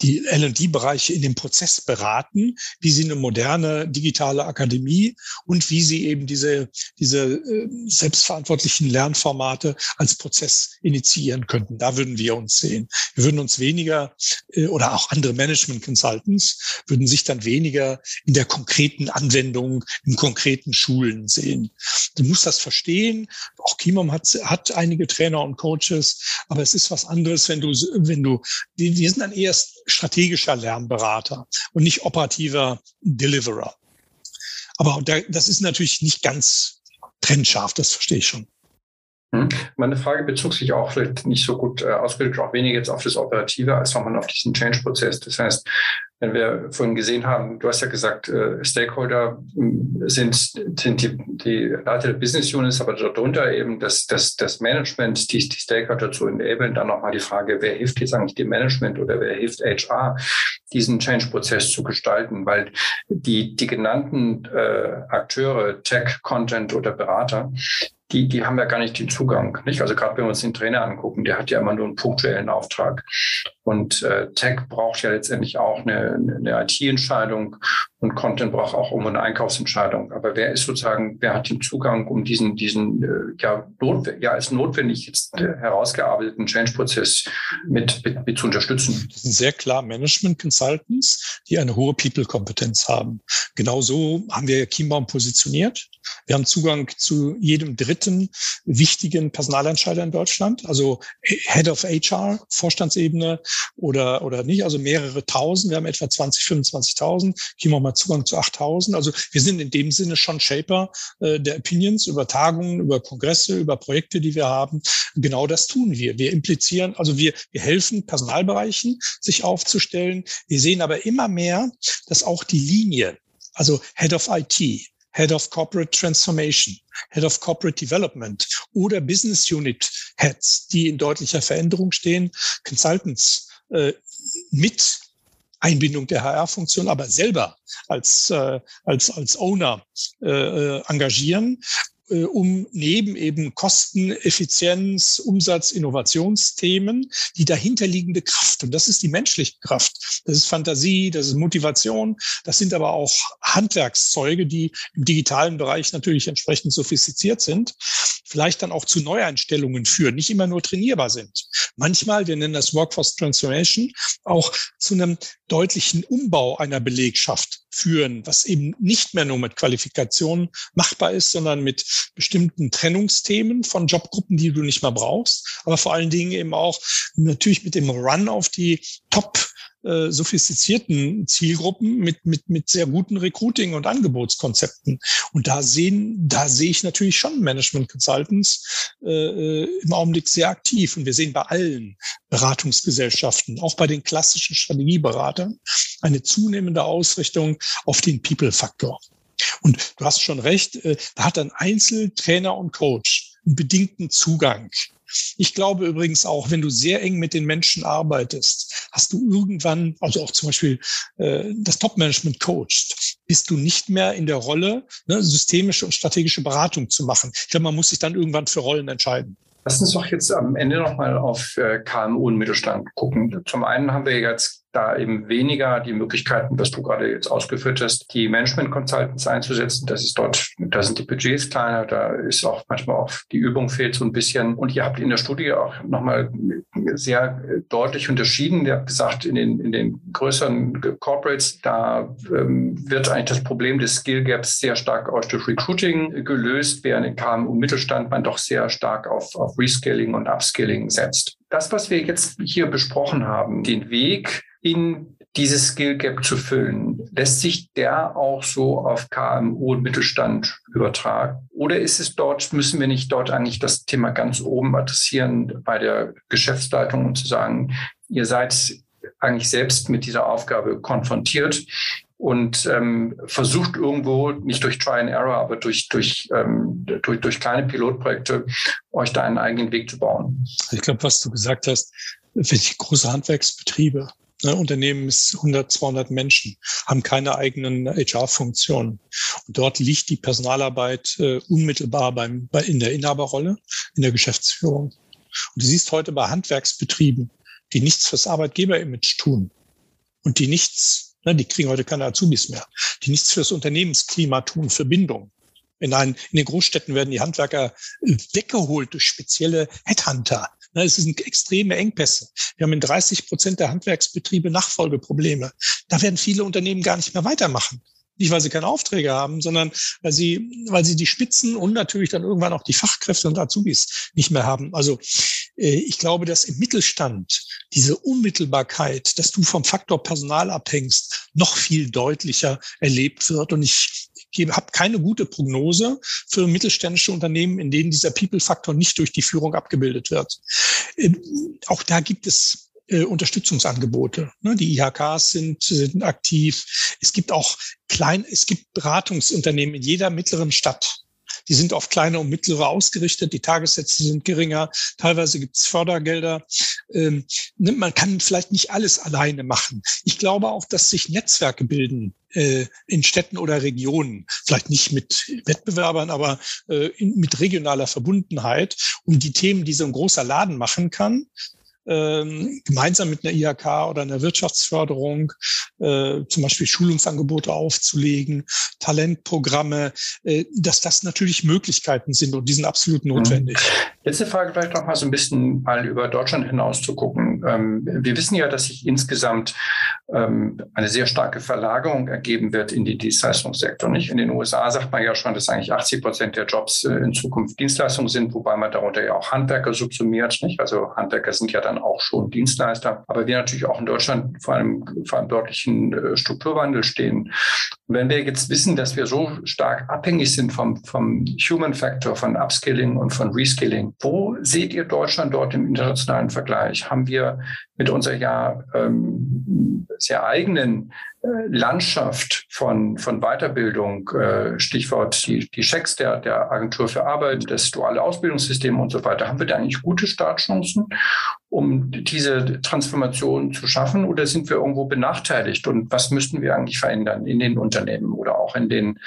die L&D-Bereiche in dem Prozess beraten, wie sie eine moderne digitale Akademie und wie sie eben diese, diese äh, selbstverantwortlichen Lernformate als Prozess initiieren könnten. Da würden wir uns sehen. Wir würden uns weniger äh, oder auch andere Management Consultants würden sich dann weniger in der konkreten Anwendung, in konkreten Schulen sehen. Du musst das verstehen. Auch Kimom hat, hat einige Trainer und Coaches, aber es ist was anderes, wenn du, wenn du, wir sind dann eher strategischer Lernberater und nicht operativer Deliverer. Aber das ist natürlich nicht ganz trennscharf, das verstehe ich schon. Hm. Meine Frage bezog sich auch vielleicht nicht so gut äh, ausgebildet, auch weniger jetzt auf das Operative, als nochmal auf diesen Change-Prozess. Das heißt, wenn wir vorhin gesehen haben, du hast ja gesagt, äh, Stakeholder hm, sind, sind die, die Leiter der Business Units, aber darunter eben das, das, das Management, die, die Stakeholder zu enablen. Dann nochmal die Frage, wer hilft jetzt eigentlich dem Management oder wer hilft HR, diesen Change-Prozess zu gestalten? Weil die, die genannten äh, Akteure, Tech, Content oder Berater, die, die haben ja gar nicht den Zugang. Nicht? Also gerade wenn wir uns den Trainer angucken, der hat ja immer nur einen punktuellen Auftrag. Und äh, Tech braucht ja letztendlich auch eine, eine IT-Entscheidung und Content braucht auch irgendwo eine Einkaufsentscheidung. Aber wer ist sozusagen, wer hat den Zugang, um diesen, diesen äh, ja, notwendig, ja als notwendig jetzt äh, herausgearbeiteten Change-Prozess mit, mit, mit zu unterstützen? Das sind sehr klar Management Consultants, die eine hohe People-Kompetenz haben. Genau so haben wir Kienbaum positioniert. Wir haben Zugang zu jedem dritten wichtigen Personalentscheider in Deutschland, also Head of HR, Vorstandsebene oder, oder nicht, also mehrere tausend. Wir haben etwa 20, 25.000. Kimo mal Zugang zu 8.000. Also wir sind in dem Sinne schon Shaper äh, der Opinions über Tagungen, über Kongresse, über Projekte, die wir haben. Genau das tun wir. Wir implizieren, also wir, wir helfen Personalbereichen, sich aufzustellen. Wir sehen aber immer mehr, dass auch die Linie, also Head of IT, Head of Corporate Transformation, Head of Corporate Development oder Business Unit Heads, die in deutlicher Veränderung stehen, Consultants äh, mit Einbindung der HR-Funktion, aber selber als, äh, als, als Owner äh, äh engagieren äh, um neben eben Kosten, Effizienz, Umsatz, Innovationsthemen die dahinterliegende Kraft. Und das ist die menschliche Kraft. Das ist Fantasie, das ist Motivation. Das sind aber auch Handwerkszeuge, die im digitalen Bereich natürlich entsprechend sophistiziert sind, vielleicht dann auch zu Neueinstellungen führen, nicht immer nur trainierbar sind. Manchmal, wir nennen das Workforce Transformation, auch zu einem deutlichen Umbau einer Belegschaft führen, was eben nicht mehr nur mit Qualifikationen machbar ist, sondern mit bestimmten Trennungsthemen von Jobgruppen, die du nicht mehr brauchst, aber vor allen Dingen eben auch natürlich mit dem Run auf die Top äh, sophistizierten Zielgruppen mit, mit, mit sehr guten Recruiting- und Angebotskonzepten. Und da sehen, da sehe ich natürlich schon Management Consultants äh, äh, im Augenblick sehr aktiv. Und wir sehen bei allen Beratungsgesellschaften, auch bei den klassischen Strategieberatern, eine zunehmende Ausrichtung auf den People-Faktor. Und du hast schon recht, äh, da hat ein Einzeltrainer und Coach einen bedingten Zugang. Ich glaube übrigens auch, wenn du sehr eng mit den Menschen arbeitest, hast du irgendwann, also auch zum Beispiel äh, das Top-Management coacht, bist du nicht mehr in der Rolle, ne, systemische und strategische Beratung zu machen. Ich glaube, man muss sich dann irgendwann für Rollen entscheiden. Lass uns doch jetzt am Ende nochmal auf äh, KMU und Mittelstand gucken. Zum einen haben wir jetzt da eben weniger die Möglichkeiten, was du gerade jetzt ausgeführt hast, die Management Consultants einzusetzen. Das ist dort, da sind die Budgets kleiner, da ist auch manchmal auch die Übung fehlt so ein bisschen. Und ihr habt in der Studie auch nochmal sehr deutlich unterschieden. Ihr habt gesagt, in den, in den größeren Corporates, da ähm, wird eigentlich das Problem des Skill Gaps sehr stark aus durch Recruiting gelöst, während in KMU Mittelstand man doch sehr stark auf, auf Rescaling und Upskilling setzt. Das, was wir jetzt hier besprochen haben, den Weg in dieses Skill Gap zu füllen. Lässt sich der auch so auf KMU und Mittelstand übertragen? Oder ist es dort, müssen wir nicht dort eigentlich das Thema ganz oben adressieren bei der Geschäftsleitung und zu sagen, ihr seid eigentlich selbst mit dieser Aufgabe konfrontiert und ähm, versucht irgendwo, nicht durch Try and Error, aber durch, durch, ähm, durch, durch kleine Pilotprojekte, euch da einen eigenen Weg zu bauen. Ich glaube, was du gesagt hast, für die große Handwerksbetriebe, Ne, Unternehmen ist 100, 200 Menschen, haben keine eigenen HR-Funktionen. Und dort liegt die Personalarbeit äh, unmittelbar beim, bei, in der Inhaberrolle, in der Geschäftsführung. Und du siehst heute bei Handwerksbetrieben, die nichts fürs Arbeitgeberimage tun und die nichts, ne, die kriegen heute keine Azubis mehr, die nichts fürs Unternehmensklima tun, für Bindung. In, ein, in den Großstädten werden die Handwerker äh, weggeholt durch spezielle Headhunter, es sind extreme Engpässe. Wir haben in 30 Prozent der Handwerksbetriebe Nachfolgeprobleme. Da werden viele Unternehmen gar nicht mehr weitermachen. Nicht, weil sie keine Aufträge haben, sondern weil sie, weil sie die Spitzen und natürlich dann irgendwann auch die Fachkräfte und Azubis nicht mehr haben. Also äh, ich glaube, dass im Mittelstand diese Unmittelbarkeit, dass du vom Faktor Personal abhängst, noch viel deutlicher erlebt wird. Und ich habe keine gute Prognose für mittelständische Unternehmen, in denen dieser People-Faktor nicht durch die Führung abgebildet wird. Ähm, auch da gibt es äh, Unterstützungsangebote. Ne? Die IHKs sind, sind aktiv. Es gibt auch klein, es gibt Beratungsunternehmen in jeder mittleren Stadt die sind auf kleine und mittlere ausgerichtet. Die Tagessätze sind geringer. Teilweise gibt es Fördergelder. Ähm, ne, man kann vielleicht nicht alles alleine machen. Ich glaube auch, dass sich Netzwerke bilden äh, in Städten oder Regionen, vielleicht nicht mit Wettbewerbern, aber äh, mit regionaler Verbundenheit, um die Themen, die so ein großer Laden machen kann, ähm, gemeinsam mit einer IHK oder einer Wirtschaftsförderung äh, zum Beispiel Schulungsangebote aufzulegen, Talentprogramme, äh, dass das natürlich Möglichkeiten sind und die sind absolut mhm. notwendig. Letzte Frage vielleicht noch mal so ein bisschen mal über Deutschland hinaus zu gucken. Ähm, wir wissen ja, dass sich insgesamt ähm, eine sehr starke Verlagerung ergeben wird in die Dienstleistungssektor. Nicht? In den USA sagt man ja schon, dass eigentlich 80 Prozent der Jobs äh, in Zukunft Dienstleistungen sind, wobei man darunter ja auch Handwerker subsumiert. Nicht? Also Handwerker sind ja dann auch schon Dienstleister. Aber wir natürlich auch in Deutschland vor einem verantwortlichen äh, Strukturwandel stehen. Und wenn wir jetzt wissen, dass wir so stark abhängig sind vom, vom Human Factor, von Upskilling und von Reskilling, wo seht ihr Deutschland dort im internationalen Vergleich? Haben wir mit unserer ja ähm, sehr eigenen Landschaft von, von Weiterbildung, äh, Stichwort die, die Checks der, der Agentur für Arbeit, das duale Ausbildungssystem und so weiter, haben wir da eigentlich gute Startchancen, um diese Transformation zu schaffen oder sind wir irgendwo benachteiligt? Und was müssten wir eigentlich verändern in den Unternehmen oder auch in den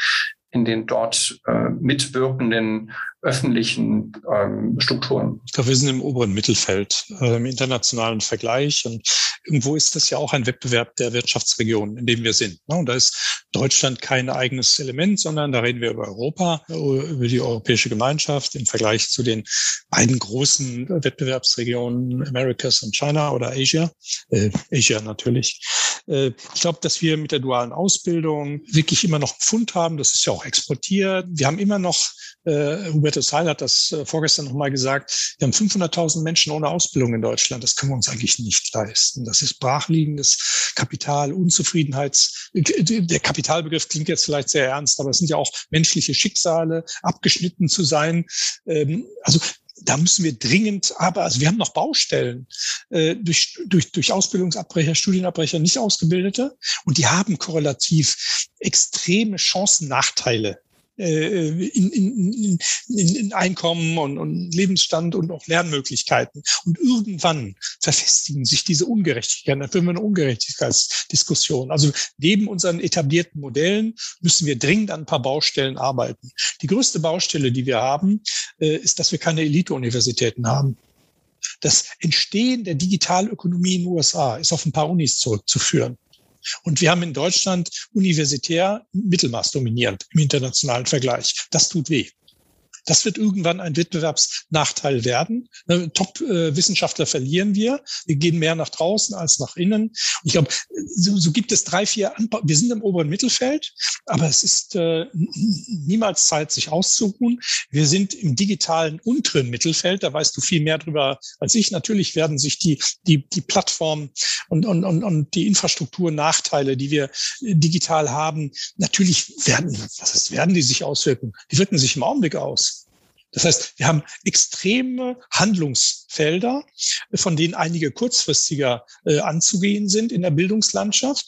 in den dort äh, mitwirkenden öffentlichen ähm, Strukturen. Ich glaube, wir sind im oberen Mittelfeld äh, im internationalen Vergleich und irgendwo ist das ja auch ein Wettbewerb der Wirtschaftsregionen, in dem wir sind. Ne? Und da ist Deutschland kein eigenes Element, sondern da reden wir über Europa, über die europäische Gemeinschaft im Vergleich zu den beiden großen Wettbewerbsregionen Americas und China oder Asia, äh, Asia natürlich. Äh, ich glaube, dass wir mit der dualen Ausbildung wirklich immer noch einen Fund haben. Das ist ja auch exportiert. Wir haben immer noch äh, Hubertus Heil hat das äh, vorgestern nochmal gesagt, wir haben 500.000 Menschen ohne Ausbildung in Deutschland. Das können wir uns eigentlich nicht leisten. Das ist brachliegendes Kapital, Unzufriedenheits, der Kapitalbegriff klingt jetzt vielleicht sehr ernst, aber es sind ja auch menschliche Schicksale, abgeschnitten zu sein. Ähm, also da müssen wir dringend, aber also wir haben noch Baustellen äh, durch, durch, durch Ausbildungsabbrecher, Studienabbrecher, nicht Ausgebildete und die haben korrelativ extreme Chancen, Nachteile äh, in, in, in, in Einkommen und, und Lebensstand und auch Lernmöglichkeiten. Und irgendwann verfestigen sich diese Ungerechtigkeiten. Da führen wir eine Ungerechtigkeitsdiskussion. Also neben unseren etablierten Modellen müssen wir dringend an ein paar Baustellen arbeiten. Die größte Baustelle, die wir haben, äh, ist, dass wir keine Elite-Universitäten haben. Das Entstehen der Digitalökonomie in den USA ist auf ein paar Unis zurückzuführen. Und wir haben in Deutschland universitär Mittelmaß dominierend im internationalen Vergleich. Das tut weh. Das wird irgendwann ein Wettbewerbsnachteil werden. Ne, Top-Wissenschaftler verlieren wir. Wir gehen mehr nach draußen als nach innen. Und ich glaube, so, so, gibt es drei, vier Anbau. Wir sind im oberen Mittelfeld, aber es ist äh, niemals Zeit, sich auszuruhen. Wir sind im digitalen unteren Mittelfeld. Da weißt du viel mehr drüber als ich. Natürlich werden sich die, die, die Plattformen und, und, und, und die Infrastrukturnachteile, die wir digital haben, natürlich werden, was ist, werden die sich auswirken? Die wirken sich im Augenblick aus. Das heißt, wir haben extreme Handlungsfelder, von denen einige kurzfristiger äh, anzugehen sind in der Bildungslandschaft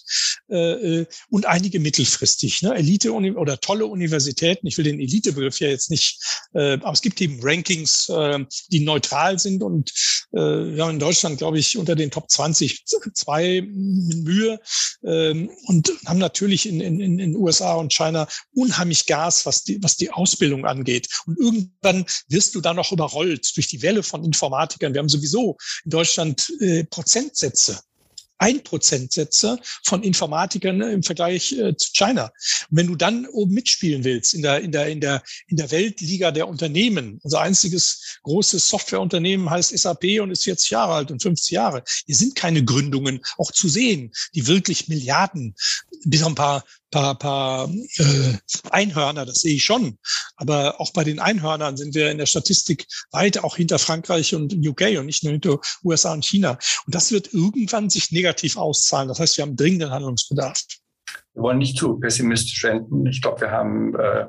äh, äh und einige mittelfristig. Ne? Elite oder tolle Universitäten, ich will den Elitebegriff ja jetzt nicht, äh, aber es gibt eben Rankings, äh, die neutral sind und äh, wir haben in Deutschland, glaube ich, unter den Top 20 zwei Mühe äh, und haben natürlich in, in, in USA und China unheimlich Gas, was die, was die Ausbildung angeht. Und irgendwann dann wirst du da noch überrollt durch die Welle von Informatikern. Wir haben sowieso in Deutschland äh, Prozentsätze. Ein-Prozent-Sätze von Informatikern ne, im Vergleich äh, zu China. Und wenn du dann oben mitspielen willst in der, in der, in der, in der Weltliga der Unternehmen, unser einziges großes Softwareunternehmen heißt SAP und ist 40 Jahre alt und 50 Jahre. Hier sind keine Gründungen auch zu sehen, die wirklich Milliarden, bis ein paar paar, paar äh, Einhörner, das sehe ich schon. Aber auch bei den Einhörnern sind wir in der Statistik weit auch hinter Frankreich und UK und nicht nur hinter USA und China. Und das wird irgendwann sich negativ auszahlen. Das heißt, wir haben dringenden Handlungsbedarf. Wir wollen nicht zu pessimistisch enden. Ich glaube, wir haben äh,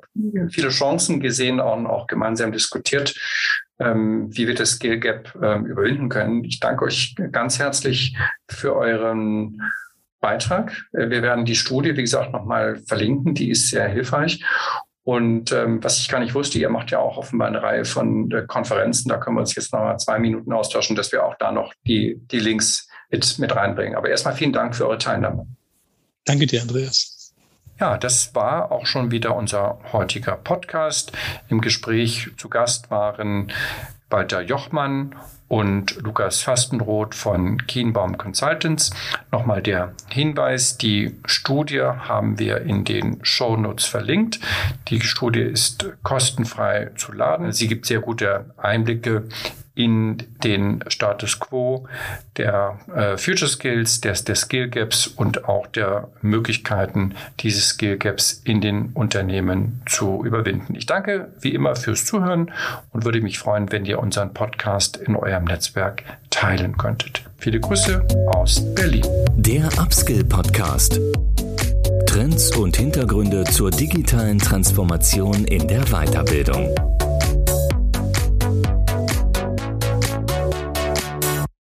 viele Chancen gesehen und auch gemeinsam diskutiert, ähm, wie wir das Skill Gap äh, überwinden können. Ich danke euch ganz herzlich für euren Beitrag. Äh, wir werden die Studie, wie gesagt, nochmal verlinken. Die ist sehr hilfreich. Und ähm, was ich gar nicht wusste, ihr macht ja auch offenbar eine Reihe von äh, Konferenzen. Da können wir uns jetzt nochmal zwei Minuten austauschen, dass wir auch da noch die, die Links mit, mit reinbringen. Aber erstmal vielen Dank für eure Teilnahme. Danke dir, Andreas. Ja, das war auch schon wieder unser heutiger Podcast. Im Gespräch zu Gast waren Walter Jochmann und Lukas Fastenroth von Kienbaum Consultants. Nochmal der Hinweis, die Studie haben wir in den Show Notes verlinkt. Die Studie ist kostenfrei zu laden. Sie gibt sehr gute Einblicke in den Status quo der äh, Future Skills, des, des Skill Gaps und auch der Möglichkeiten, diese Skill Gaps in den Unternehmen zu überwinden. Ich danke wie immer fürs Zuhören und würde mich freuen, wenn ihr unseren Podcast in eurem Netzwerk teilen könntet. Viele Grüße aus Berlin. Der Upskill Podcast. Trends und Hintergründe zur digitalen Transformation in der Weiterbildung.